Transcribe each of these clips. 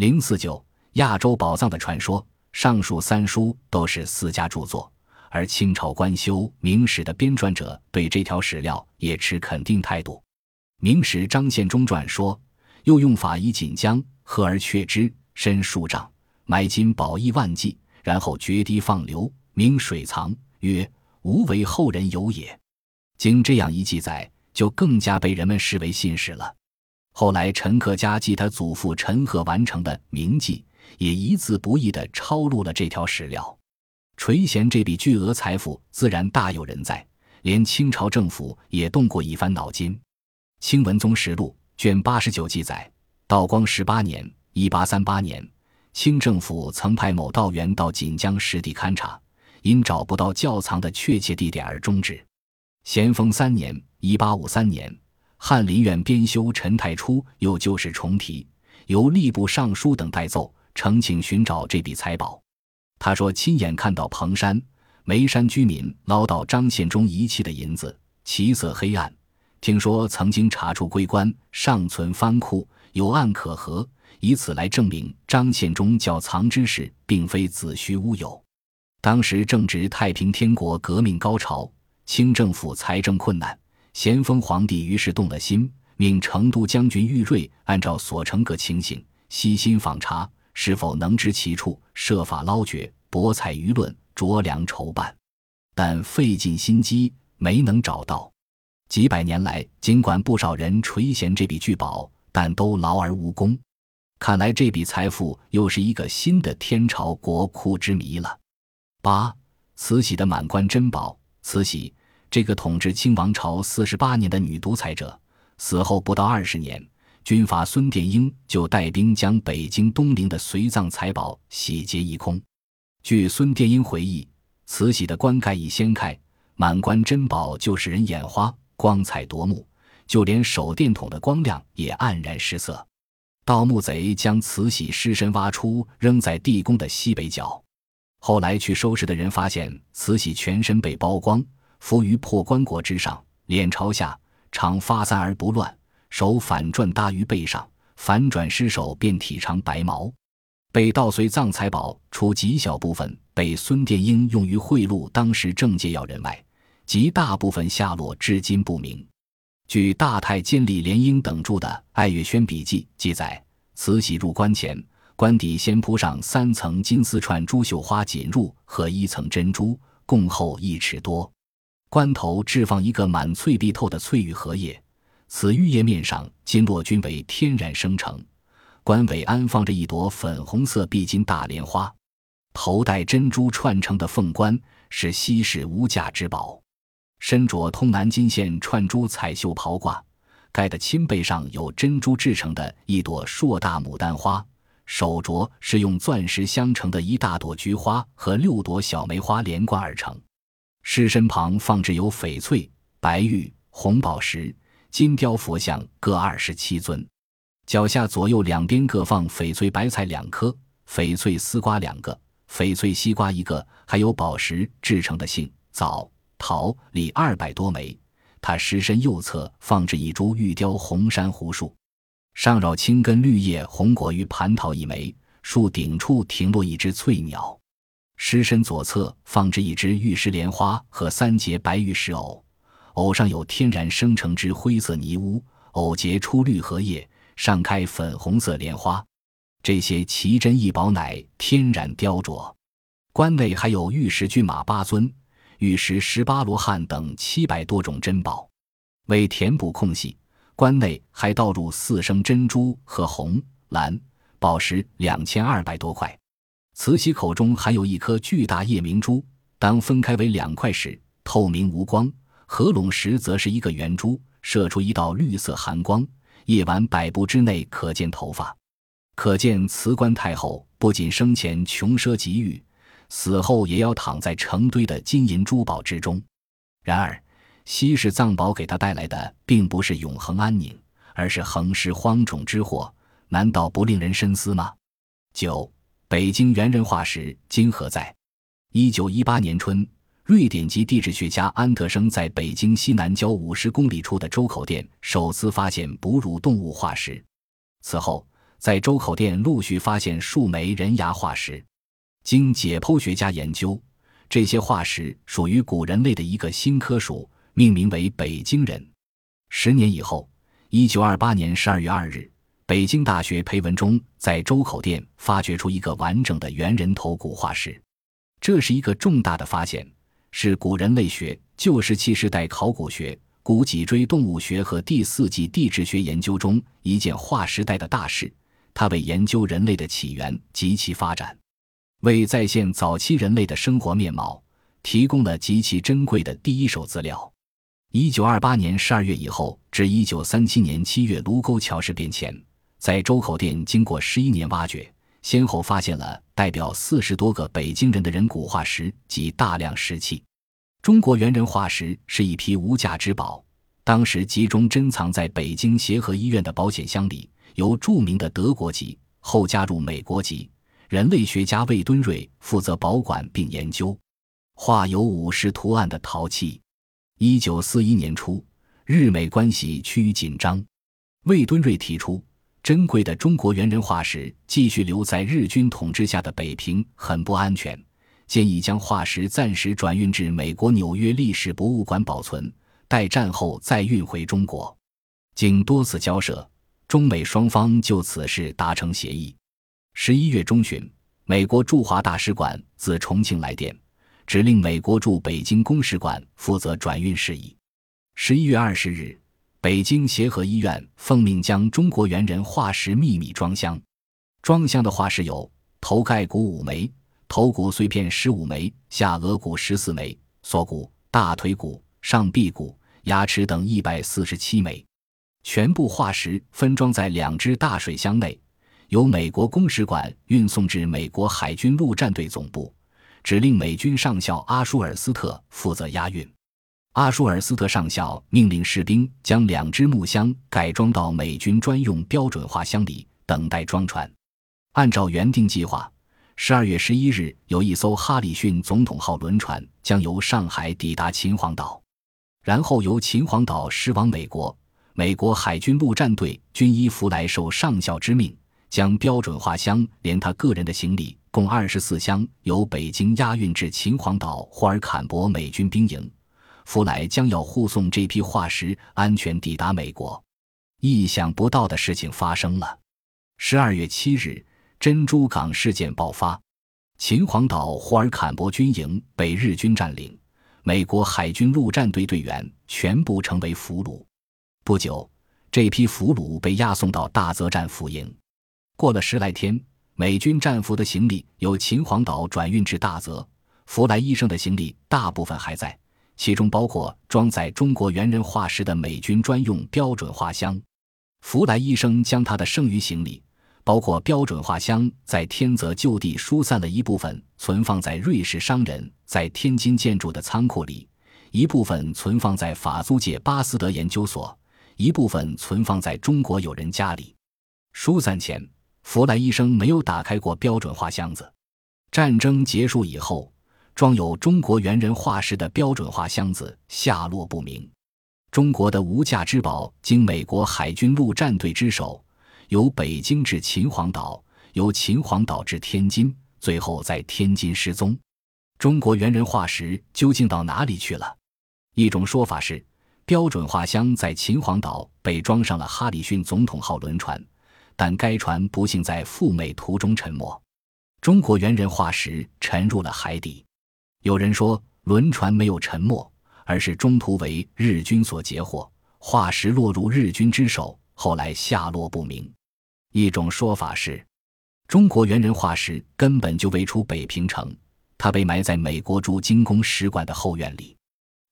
零四九亚洲宝藏的传说，上述三书都是私家著作，而清朝官修《明史》的编撰者对这条史料也持肯定态度。《明史·张献忠传》说：“又用法以锦江，喝而却之，深数丈，埋金宝亿万计，然后决堤放流，明水藏，曰：无为后人有也。”经这样一记载，就更加被人们视为信史了。后来，陈克家继他祖父陈赫完成的《名记》，也一字不易地抄录了这条史料。垂涎这笔巨额财富，自然大有人在，连清朝政府也动过一番脑筋。《清文宗实录》卷八十九记载，道光十八年（一八三八年），清政府曾派某道员到锦江实地勘察，因找不到窖藏的确切地点而终止。咸丰三年（一八五三年），翰林院编修陈太初又旧事重提，由吏部尚书等代奏，呈请寻找这笔财宝。他说亲眼看到彭山、眉山居民捞到张献忠遗弃的银子，其色黑暗。听说曾经查出龟棺尚存藩库，有案可核，以此来证明张献忠窖藏之事并非子虚乌有。当时正值太平天国革命高潮。清政府财政困难，咸丰皇帝于是动了心，命成都将军玉瑞按照所成各情形悉心访查，是否能知其处，设法捞掘，博采舆论，酌量筹办。但费尽心机没能找到。几百年来，尽管不少人垂涎这笔巨宝，但都劳而无功。看来这笔财富又是一个新的天朝国库之谜了。八，慈禧的满贯珍宝，慈禧。这个统治清王朝四十八年的女独裁者死后不到二十年，军阀孙殿英就带兵将北京东陵的随葬财宝洗劫一空。据孙殿英回忆，慈禧的棺盖一掀开，满棺珍宝就使人眼花，光彩夺目，就连手电筒的光亮也黯然失色。盗墓贼将慈禧尸身挖出，扔在地宫的西北角。后来去收拾的人发现，慈禧全身被剥光。伏于破棺椁之上，脸朝下，常发散而不乱，手反转搭于背上，反转失手便体长白毛。被盗随葬财宝，除极小部分被孙殿英用于贿赂当时政界要人外，极大部分下落至今不明。据大太监李莲英等著的《爱月轩笔记》记载，慈禧入关前，官底先铺上三层金丝串珠绣花锦褥和一层珍珠，共厚一尺多。棺头置放一个满翠碧透的翠玉荷叶，此玉叶面上金络均为天然生成。棺尾安放着一朵粉红色碧金大莲花，头戴珍珠串成的凤冠是稀世无价之宝。身着通南金线串珠彩绣袍褂，盖的亲背上有珍珠制成的一朵硕大牡丹花，手镯是用钻石镶成的一大朵菊花和六朵小梅花连贯而成。尸身旁放置有翡翠、白玉、红宝石、金雕佛像各二十七尊，脚下左右两边各放翡翠白菜两颗、翡翠丝瓜两个、翡翠西瓜一个，还有宝石制成的杏、枣、桃、李二百多枚。他尸身右侧放置一株玉雕红珊瑚树，上绕青根绿叶红果玉蟠桃一枚，树顶处停落一只翠鸟。尸身左侧放置一只玉石莲花和三节白玉石藕，藕上有天然生成之灰色泥污，藕结出绿荷叶，上开粉红色莲花。这些奇珍异宝乃天然雕琢。棺内还有玉石骏马八尊、玉石十八罗汉等七百多种珍宝。为填补空隙，棺内还倒入四升珍珠和红、蓝宝石两千二百多块。慈禧口中含有一颗巨大夜明珠，当分开为两块时，透明无光；合拢时，则是一个圆珠，射出一道绿色寒光。夜晚百步之内可见头发，可见慈棺太后不仅生前穷奢极欲，死后也要躺在成堆的金银珠宝之中。然而，稀世藏宝给她带来的并不是永恒安宁，而是横尸荒冢之祸，难道不令人深思吗？九。北京猿人化石今何在？一九一八年春，瑞典籍地质学家安德生在北京西南郊五十公里处的周口店首次发现哺乳动物化石。此后，在周口店陆续发现数枚人牙化石。经解剖学家研究，这些化石属于古人类的一个新科属，命名为北京人。十年以后，一九二八年十二月二日，北京大学裴文中在周口店发掘出一个完整的猿人头骨化石，这是一个重大的发现，是古人类学、旧石器时代考古学。古脊椎动物学和第四纪地质学研究中一件划时代的大事，它为研究人类的起源及其发展，为再现早期人类的生活面貌提供了极其珍贵的第一手资料。一九二八年十二月以后至一九三七年七月卢沟桥事变前，在周口店经过十一年挖掘，先后发现了代表四十多个北京人的人骨化石及大量石器。中国猿人化石是一批无价之宝，当时集中珍藏在北京协和医院的保险箱里，由著名的德国籍后加入美国籍人类学家魏敦瑞负责保管并研究。画有武士图案的陶器。一九四一年初，日美关系趋于紧张，魏敦瑞提出，珍贵的中国猿人化石继续留在日军统治下的北平很不安全。建议将化石暂时转运至美国纽约历史博物馆保存，待战后再运回中国。经多次交涉，中美双方就此事达成协议。十一月中旬，美国驻华大使馆自重庆来电，指令美国驻北京公使馆负责转运事宜。十一月二十日，北京协和医院奉命将中国猿人化石秘密装箱，装箱的化石有头盖骨五枚。头骨碎片十五枚，下颌骨十四枚，锁骨、大腿骨、上臂骨、牙齿等一百四十七枚，全部化石分装在两只大水箱内，由美国公使馆运送至美国海军陆战队总部，指令美军上校阿舒尔斯特负责押运。阿舒尔斯特上校命令士兵将两只木箱改装到美军专用标准化箱里，等待装船。按照原定计划。十二月十一日，有一艘哈里逊总统号轮船将由上海抵达秦皇岛，然后由秦皇岛驶往美国。美国海军陆战队军医弗莱受上校之命，将标准化箱连他个人的行李共二十四箱由北京押运至秦皇岛霍尔坎博美军兵营。弗莱将要护送这批化石安全抵达美国。意想不到的事情发生了。十二月七日。珍珠港事件爆发，秦皇岛霍尔坎博军营被日军占领，美国海军陆战队队员全部成为俘虏。不久，这批俘虏被押送到大泽站俘营。过了十来天，美军战俘的行李由秦皇岛转运至大泽。弗莱医生的行李大部分还在，其中包括装载中国猿人化石的美军专用标准化箱。弗莱医生将他的剩余行李。包括标准化箱，在天泽就地疏散了一部分，存放在瑞士商人在天津建筑的仓库里；一部分存放在法租界巴斯德研究所；一部分存放在中国友人家里。疏散前，弗莱医生没有打开过标准化箱子。战争结束以后，装有中国猿人化石的标准化箱子下落不明。中国的无价之宝，经美国海军陆战队之手。由北京至秦皇岛，由秦皇岛至天津，最后在天津失踪。中国猿人化石究竟到哪里去了？一种说法是，标准化箱在秦皇岛被装上了哈里逊总统号轮船，但该船不幸在赴美途中沉没。中国猿人化石沉入了海底。有人说，轮船没有沉没，而是中途为日军所截获，化石落入日军之手，后来下落不明。一种说法是，中国猿人化石根本就未出北平城，它被埋在美国驻京公使馆的后院里。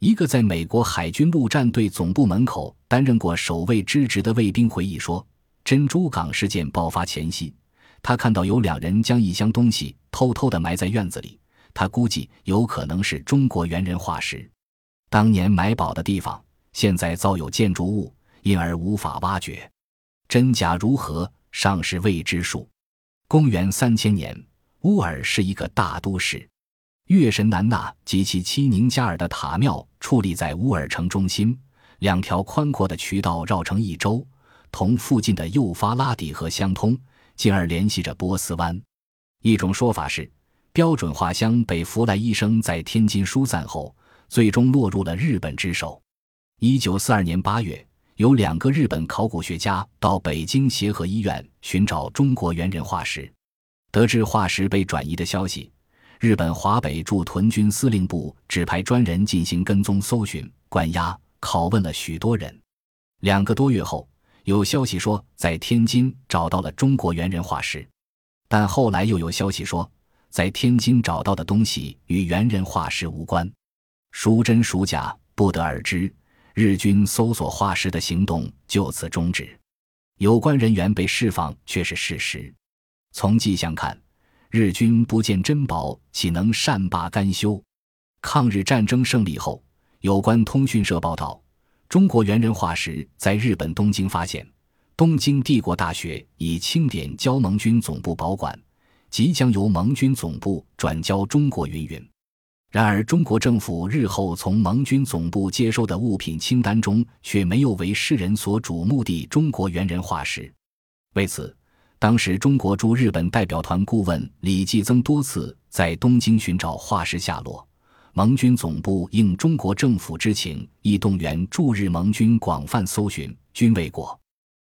一个在美国海军陆战队总部门口担任过守卫之职的卫兵回忆说：“珍珠港事件爆发前夕，他看到有两人将一箱东西偷偷地埋在院子里，他估计有可能是中国猿人化石。当年埋宝的地方，现在遭有建筑物，因而无法挖掘，真假如何？”尚是未知数。公元三千年，乌尔是一个大都市，月神南娜及其妻宁加尔的塔庙矗立在乌尔城中心，两条宽阔的渠道绕成一周，同附近的幼发拉底河相通，进而联系着波斯湾。一种说法是，标准画像被福来医生在天津疏散后，最终落入了日本之手。一九四二年八月，有两个日本考古学家到北京协和医院寻找中国猿人化石，得知化石被转移的消息，日本华北驻屯军司令部指派专人进行跟踪搜寻、关押、拷问了许多人。两个多月后，有消息说在天津找到了中国猿人化石。但后来又有消息说，在天津找到的东西与猿人化石无关，孰真孰假不得而知。日军搜索化石的行动就此终止，有关人员被释放却是事实。从迹象看，日军不见珍宝，岂能善罢甘休？抗日战争胜利后，有关通讯社报道，中国猿人化石在日本东京发现。东京帝国大学以清点交盟军总部保管，即将由盟军总部转交中国云云。然而，中国政府日后从盟军总部接收的物品清单中，却没有为世人所瞩目的中国猿人化石。为此，当时中国驻日本代表团顾问李继增多次在东京寻找化石下落。盟军总部应中国政府之请，亦动员驻日盟军广泛搜寻，均未果。